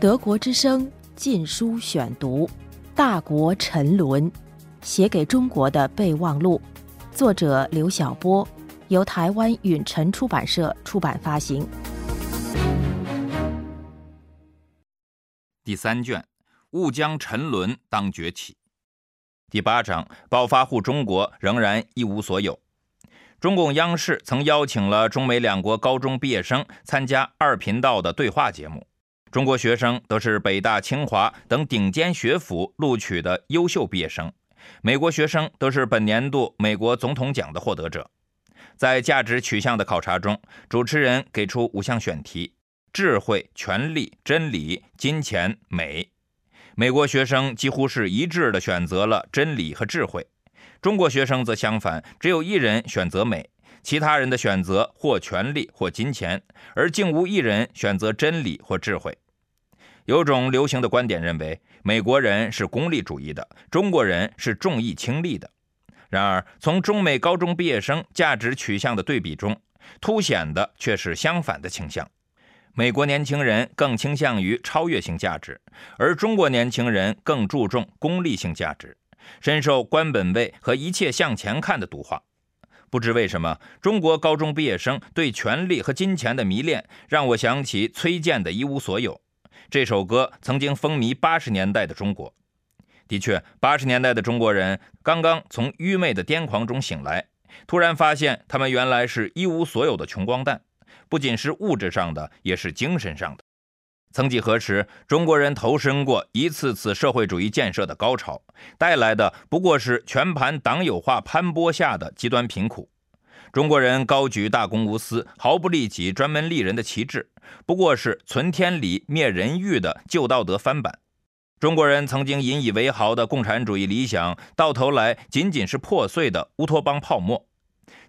德国之声禁书选读，《大国沉沦》，写给中国的备忘录，作者刘晓波，由台湾允晨出版社出版发行。第三卷，勿将沉沦当崛起。第八章，暴发户中国仍然一无所有。中共央视曾邀请了中美两国高中毕业生参加二频道的对话节目。中国学生都是北大、清华等顶尖学府录取的优秀毕业生，美国学生都是本年度美国总统奖的获得者。在价值取向的考察中，主持人给出五项选题：智慧、权力、真理、金钱、美。美国学生几乎是一致地选择了真理和智慧。中国学生则相反，只有一人选择美，其他人的选择或权力或金钱，而竟无一人选择真理或智慧。有种流行的观点认为，美国人是功利主义的，中国人是重义轻利的。然而，从中美高中毕业生价值取向的对比中，凸显的却是相反的倾向：美国年轻人更倾向于超越性价值，而中国年轻人更注重功利性价值。深受官本位和一切向前看的毒化。不知为什么，中国高中毕业生对权力和金钱的迷恋，让我想起崔健的《一无所有》这首歌，曾经风靡八十年代的中国。的确，八十年代的中国人刚刚从愚昧的癫狂中醒来，突然发现他们原来是一无所有的穷光蛋，不仅是物质上的，也是精神上的。曾几何时，中国人投身过一次次社会主义建设的高潮，带来的不过是全盘党有化攀剥下的极端贫苦。中国人高举大公无私、毫不利己、专门利人的旗帜，不过是存天理、灭人欲的旧道德翻版。中国人曾经引以为豪的共产主义理想，到头来仅仅是破碎的乌托邦泡沫。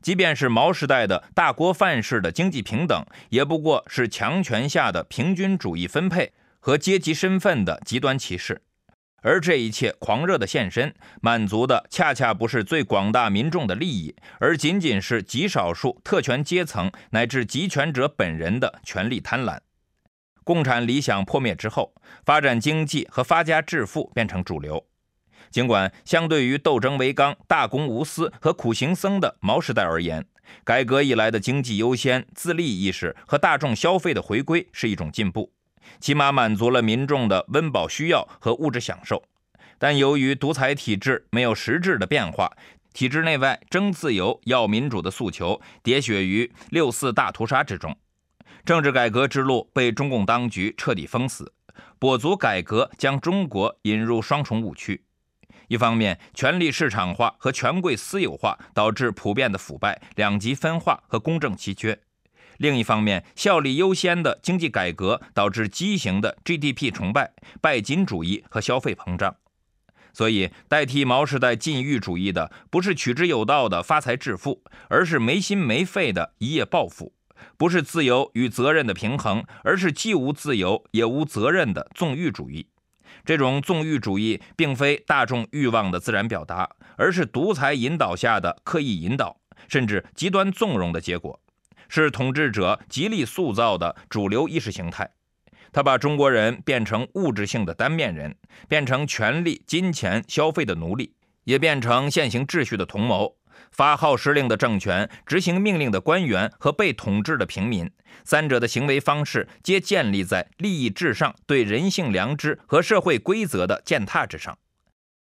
即便是毛时代的大锅饭式的经济平等，也不过是强权下的平均主义分配和阶级身份的极端歧视。而这一切狂热的献身，满足的恰恰不是最广大民众的利益，而仅仅是极少数特权阶层乃至集权者本人的权力贪婪。共产理想破灭之后，发展经济和发家致富变成主流。尽管相对于斗争为纲、大公无私和苦行僧的毛时代而言，改革以来的经济优先、自立意识和大众消费的回归是一种进步，起码满足了民众的温饱需要和物质享受。但由于独裁体制没有实质的变化，体制内外争自由、要民主的诉求喋血于六四大屠杀之中，政治改革之路被中共当局彻底封死，跛足改革将中国引入双重误区。一方面，权力市场化和权贵私有化导致普遍的腐败、两极分化和公正奇缺；另一方面，效率优先的经济改革导致畸形的 GDP 崇拜、拜金主义和消费膨胀。所以，代替毛时代禁欲主义的，不是取之有道的发财致富，而是没心没肺的一夜暴富；不是自由与责任的平衡，而是既无自由也无责任的纵欲主义。这种纵欲主义并非大众欲望的自然表达，而是独裁引导下的刻意引导，甚至极端纵容的结果，是统治者极力塑造的主流意识形态。他把中国人变成物质性的单面人，变成权力、金钱、消费的奴隶，也变成现行秩序的同谋。发号施令的政权、执行命令的官员和被统治的平民，三者的行为方式皆建立在利益至上、对人性良知和社会规则的践踏之上。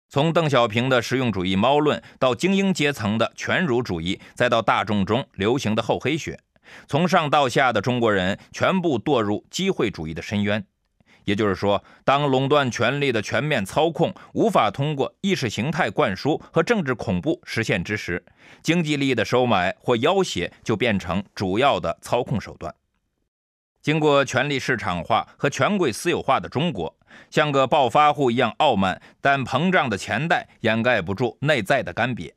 从邓小平的实用主义猫论，到精英阶层的权儒主义，再到大众中流行的厚黑学，从上到下的中国人全部堕入机会主义的深渊。也就是说，当垄断权力的全面操控无法通过意识形态灌输和政治恐怖实现之时，经济利益的收买或要挟就变成主要的操控手段。经过权力市场化和权贵私有化的中国，像个暴发户一样傲慢，但膨胀的钱袋掩盖不住内在的干瘪。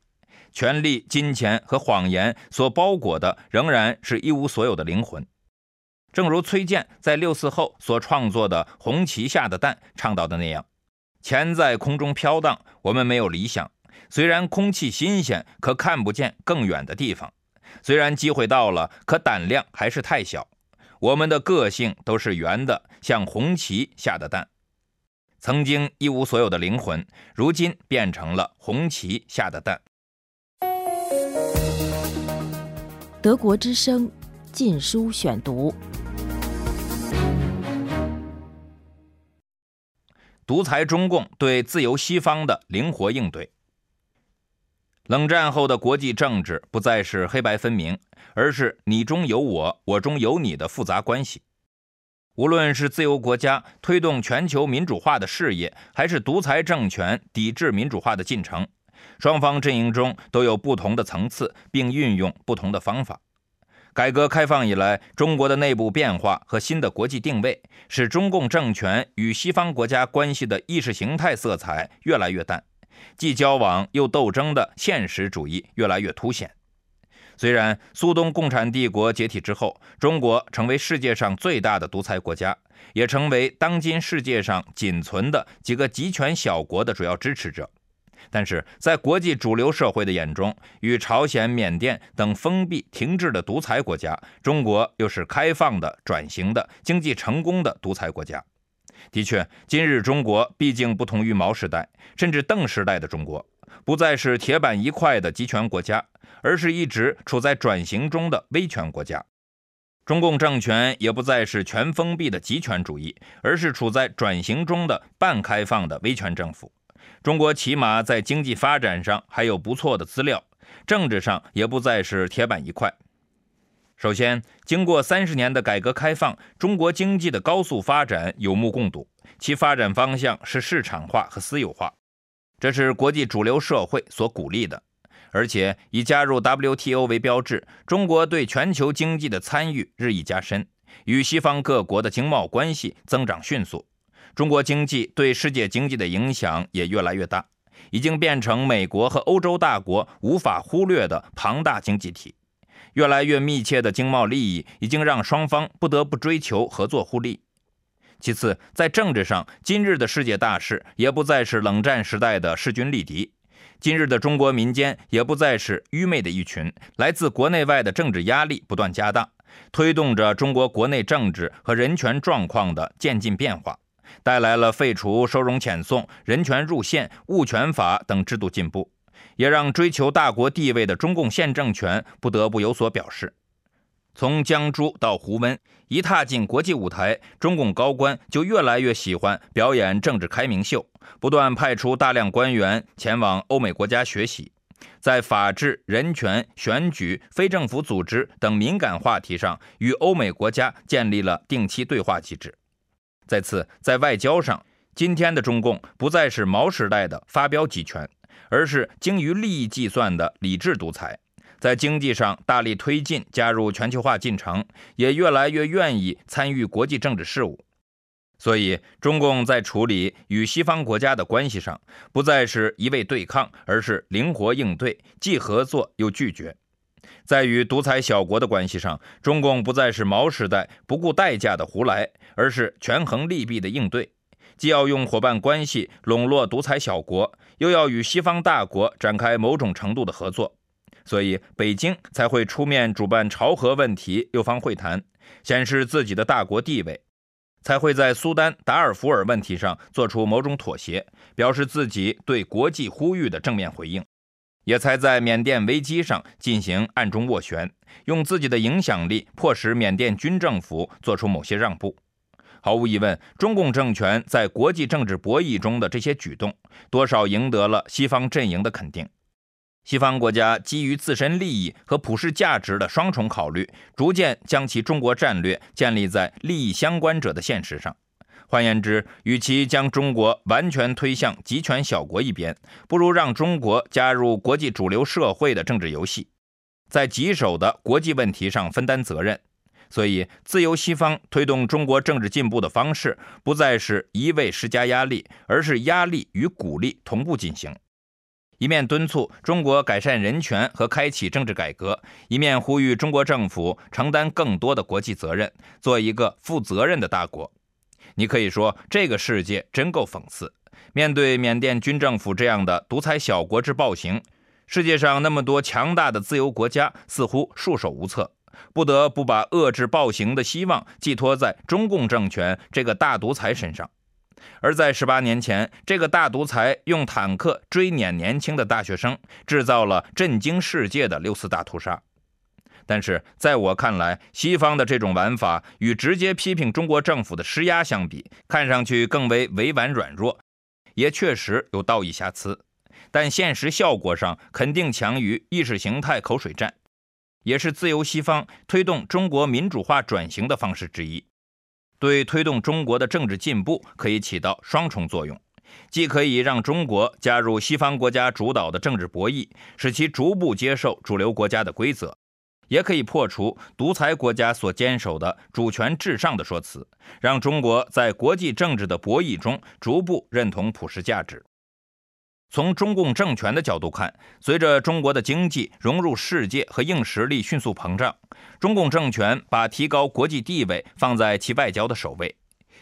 权力、金钱和谎言所包裹的，仍然是一无所有的灵魂。正如崔健在六四后所创作的《红旗下的蛋》倡导的那样，钱在空中飘荡，我们没有理想。虽然空气新鲜，可看不见更远的地方；虽然机会到了，可胆量还是太小。我们的个性都是圆的，像红旗下的蛋。曾经一无所有的灵魂，如今变成了红旗下的蛋。德国之声《禁书选读》：独裁中共对自由西方的灵活应对。冷战后的国际政治不再是黑白分明，而是你中有我，我中有你的复杂关系。无论是自由国家推动全球民主化的事业，还是独裁政权抵制民主化的进程，双方阵营中都有不同的层次，并运用不同的方法。改革开放以来，中国的内部变化和新的国际定位，使中共政权与西方国家关系的意识形态色彩越来越淡，既交往又斗争的现实主义越来越凸显。虽然苏东共产帝国解体之后，中国成为世界上最大的独裁国家，也成为当今世界上仅存的几个集权小国的主要支持者，但是在国际主流社会的眼中，与朝鲜、缅甸等封闭停滞的独裁国家，中国又是开放的、转型的、经济成功的独裁国家。的确，今日中国毕竟不同于毛时代甚至邓时代的中国，不再是铁板一块的集权国家。而是一直处在转型中的威权国家，中共政权也不再是全封闭的集权主义，而是处在转型中的半开放的威权政府。中国起码在经济发展上还有不错的资料，政治上也不再是铁板一块。首先，经过三十年的改革开放，中国经济的高速发展有目共睹，其发展方向是市场化和私有化，这是国际主流社会所鼓励的。而且以加入 WTO 为标志，中国对全球经济的参与日益加深，与西方各国的经贸关系增长迅速。中国经济对世界经济的影响也越来越大，已经变成美国和欧洲大国无法忽略的庞大经济体。越来越密切的经贸利益已经让双方不得不追求合作互利。其次，在政治上，今日的世界大势也不再是冷战时代的势均力敌。今日的中国民间也不再是愚昧的一群，来自国内外的政治压力不断加大，推动着中国国内政治和人权状况的渐进变化，带来了废除收容遣送、人权入宪、物权法等制度进步，也让追求大国地位的中共现政权不得不有所表示。从江珠到胡温，一踏进国际舞台，中共高官就越来越喜欢表演政治开明秀，不断派出大量官员前往欧美国家学习，在法治、人权、选举、非政府组织等敏感话题上，与欧美国家建立了定期对话机制。再次，在外交上，今天的中共不再是毛时代的发飙集权，而是精于利益计算的理智独裁。在经济上大力推进加入全球化进程，也越来越愿意参与国际政治事务。所以，中共在处理与西方国家的关系上，不再是一味对抗，而是灵活应对，既合作又拒绝。在与独裁小国的关系上，中共不再是毛时代不顾代价的胡来，而是权衡利弊的应对，既要用伙伴关系笼络独裁小国，又要与西方大国展开某种程度的合作。所以，北京才会出面主办朝核问题六方会谈，显示自己的大国地位；才会在苏丹、达尔福尔问题上做出某种妥协，表示自己对国际呼吁的正面回应；也才在缅甸危机上进行暗中斡旋，用自己的影响力迫使缅甸军政府做出某些让步。毫无疑问，中共政权在国际政治博弈中的这些举动，多少赢得了西方阵营的肯定。西方国家基于自身利益和普世价值的双重考虑，逐渐将其中国战略建立在利益相关者的现实上。换言之，与其将中国完全推向集权小国一边，不如让中国加入国际主流社会的政治游戏，在棘手的国际问题上分担责任。所以，自由西方推动中国政治进步的方式，不再是一味施加压力，而是压力与鼓励同步进行。一面敦促中国改善人权和开启政治改革，一面呼吁中国政府承担更多的国际责任，做一个负责任的大国。你可以说，这个世界真够讽刺。面对缅甸军政府这样的独裁小国之暴行，世界上那么多强大的自由国家似乎束手无策。不得不把遏制暴行的希望寄托在中共政权这个大独裁身上。而在十八年前，这个大独裁用坦克追撵年轻的大学生，制造了震惊世界的六四大屠杀。但是，在我看来，西方的这种玩法与直接批评中国政府的施压相比，看上去更为委婉软弱，也确实有道义瑕疵。但现实效果上肯定强于意识形态口水战，也是自由西方推动中国民主化转型的方式之一。对推动中国的政治进步可以起到双重作用，既可以让中国加入西方国家主导的政治博弈，使其逐步接受主流国家的规则，也可以破除独裁国家所坚守的主权至上的说辞，让中国在国际政治的博弈中逐步认同普世价值。从中共政权的角度看，随着中国的经济融入世界和硬实力迅速膨胀，中共政权把提高国际地位放在其外交的首位。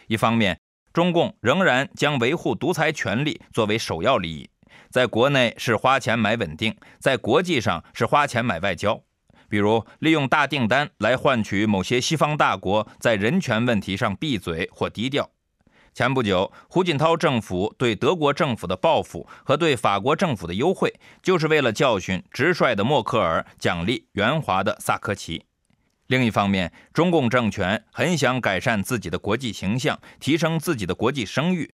一方面，中共仍然将维护独裁权力作为首要利益，在国内是花钱买稳定，在国际上是花钱买外交，比如利用大订单来换取某些西方大国在人权问题上闭嘴或低调。前不久，胡锦涛政府对德国政府的报复和对法国政府的优惠，就是为了教训直率的默克尔，奖励圆滑的萨科齐。另一方面，中共政权很想改善自己的国际形象，提升自己的国际声誉，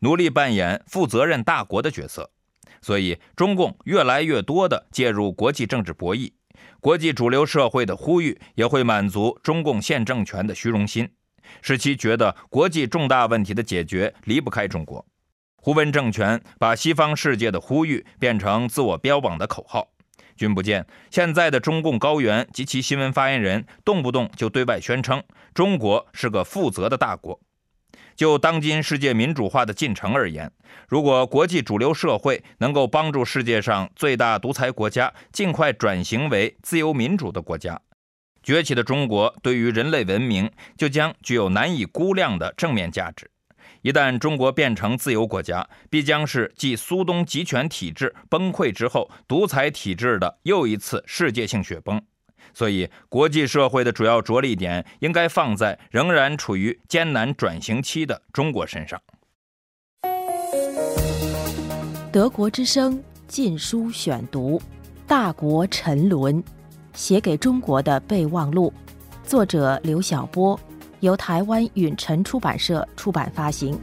努力扮演负责任大国的角色，所以中共越来越多地介入国际政治博弈，国际主流社会的呼吁也会满足中共现政权的虚荣心。使其觉得国际重大问题的解决离不开中国。胡温政权把西方世界的呼吁变成自我标榜的口号。君不见，现在的中共高原及其新闻发言人动不动就对外宣称中国是个负责的大国。就当今世界民主化的进程而言，如果国际主流社会能够帮助世界上最大独裁国家尽快转型为自由民主的国家。崛起的中国对于人类文明就将具有难以估量的正面价值。一旦中国变成自由国家，必将是继苏东集权体制崩溃之后，独裁体制的又一次世界性雪崩。所以，国际社会的主要着力点应该放在仍然处于艰难转型期的中国身上。德国之声《禁书选读》：大国沉沦。写给中国的备忘录，作者刘晓波，由台湾允晨出版社出版发行。